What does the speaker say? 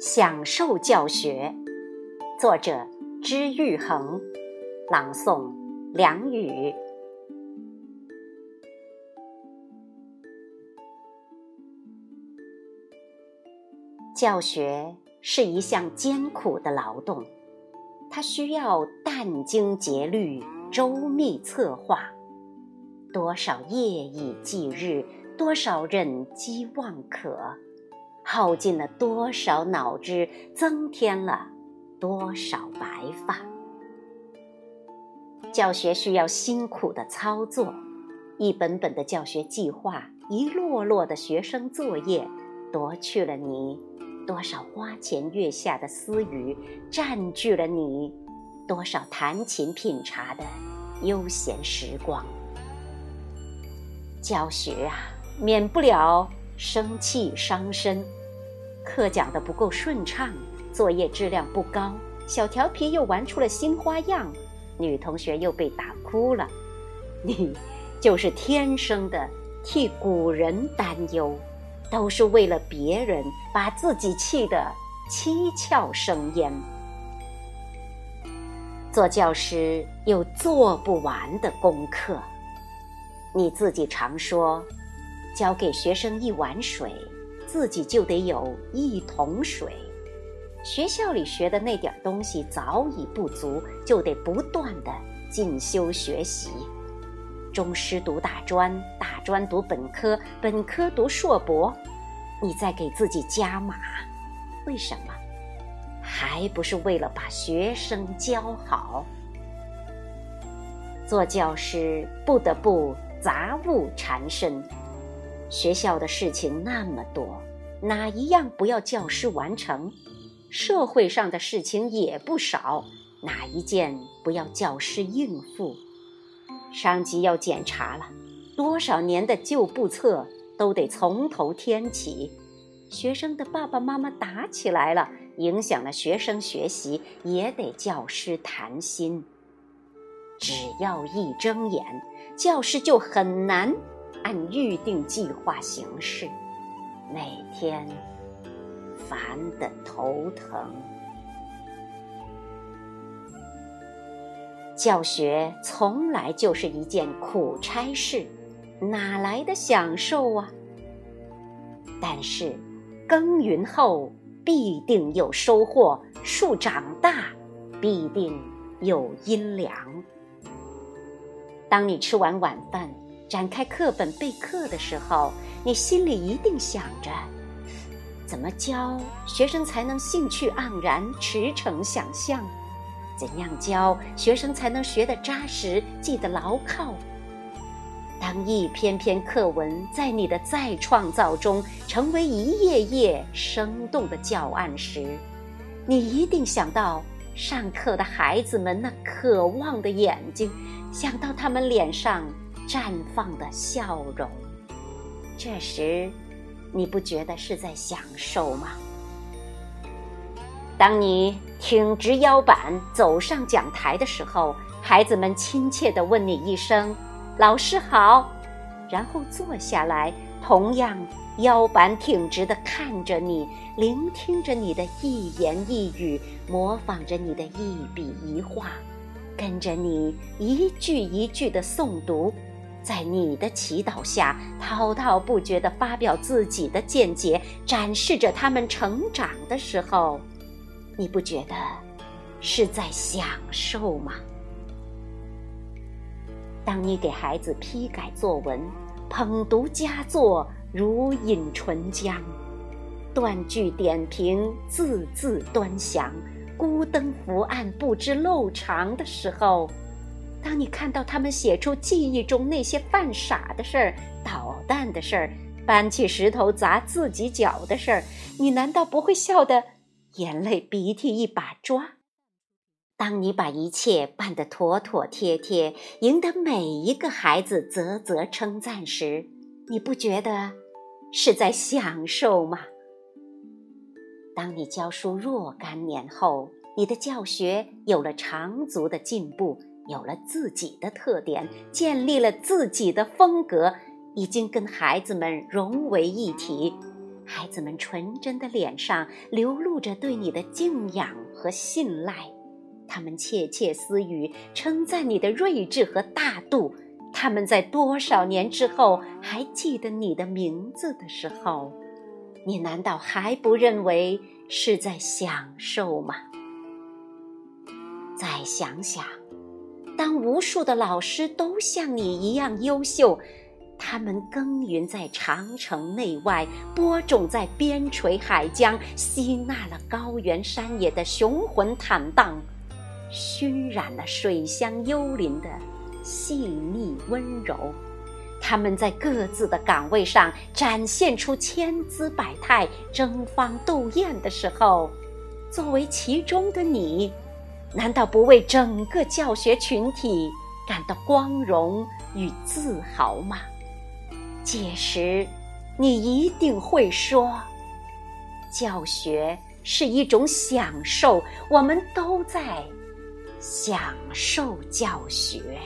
享受教学，作者知玉恒，朗诵梁宇。教学是一项艰苦的劳动，它需要殚精竭虑、周密策划，多少夜以继日，多少忍饥忘渴。耗尽了多少脑汁，增添了多少白发？教学需要辛苦的操作，一本本的教学计划，一摞摞的学生作业，夺去了你多少花前月下的私语，占据了你多少弹琴品茶的悠闲时光。教学啊，免不了生气伤身。课讲的不够顺畅，作业质量不高，小调皮又玩出了新花样，女同学又被打哭了，你就是天生的替古人担忧，都是为了别人把自己气得七窍生烟。做教师有做不完的功课，你自己常说，教给学生一碗水。自己就得有一桶水，学校里学的那点东西早已不足，就得不断的进修学习。中师读大专，大专读本科，本科读硕博，你在给自己加码，为什么？还不是为了把学生教好？做教师不得不杂物缠身。学校的事情那么多，哪一样不要教师完成？社会上的事情也不少，哪一件不要教师应付？上级要检查了，多少年的旧簿册都得从头添起。学生的爸爸妈妈打起来了，影响了学生学习，也得教师谈心。只要一睁眼，教师就很难。按预定计划行事，每天烦得头疼。教学从来就是一件苦差事，哪来的享受啊？但是耕耘后必定有收获，树长大必定有阴凉。当你吃完晚饭。展开课本备课的时候，你心里一定想着：怎么教学生才能兴趣盎然、驰骋想象？怎样教学生才能学得扎实、记得牢靠？当一篇篇课文在你的再创造中成为一页页生动的教案时，你一定想到上课的孩子们那渴望的眼睛，想到他们脸上。绽放的笑容，这时，你不觉得是在享受吗？当你挺直腰板走上讲台的时候，孩子们亲切地问你一声“老师好”，然后坐下来，同样腰板挺直地看着你，聆听着你的一言一语，模仿着你的一笔一画，跟着你一句一句的诵读。在你的祈祷下，滔滔不绝地发表自己的见解，展示着他们成长的时候，你不觉得是在享受吗？当你给孩子批改作文，捧读佳作如饮醇浆，断句点评，字字端详，孤灯伏案，不知漏长的时候。当你看到他们写出记忆中那些犯傻的事儿、捣蛋的事儿、搬起石头砸自己脚的事儿，你难道不会笑得眼泪鼻涕一把抓？当你把一切办得妥妥帖帖，赢得每一个孩子啧啧称赞时，你不觉得是在享受吗？当你教书若干年后，你的教学有了长足的进步。有了自己的特点，建立了自己的风格，已经跟孩子们融为一体。孩子们纯真的脸上流露着对你的敬仰和信赖，他们窃窃私语，称赞你的睿智和大度。他们在多少年之后还记得你的名字的时候，你难道还不认为是在享受吗？再想想，当无数的老师都像你一样优秀。他们耕耘在长城内外，播种在边陲海疆，吸纳了高原山野的雄浑坦荡，熏染了水乡幽林的细腻温柔。他们在各自的岗位上展现出千姿百态、争芳斗艳的时候，作为其中的你，难道不为整个教学群体感到光荣与自豪吗？届时，你一定会说：“教学是一种享受，我们都在享受教学。”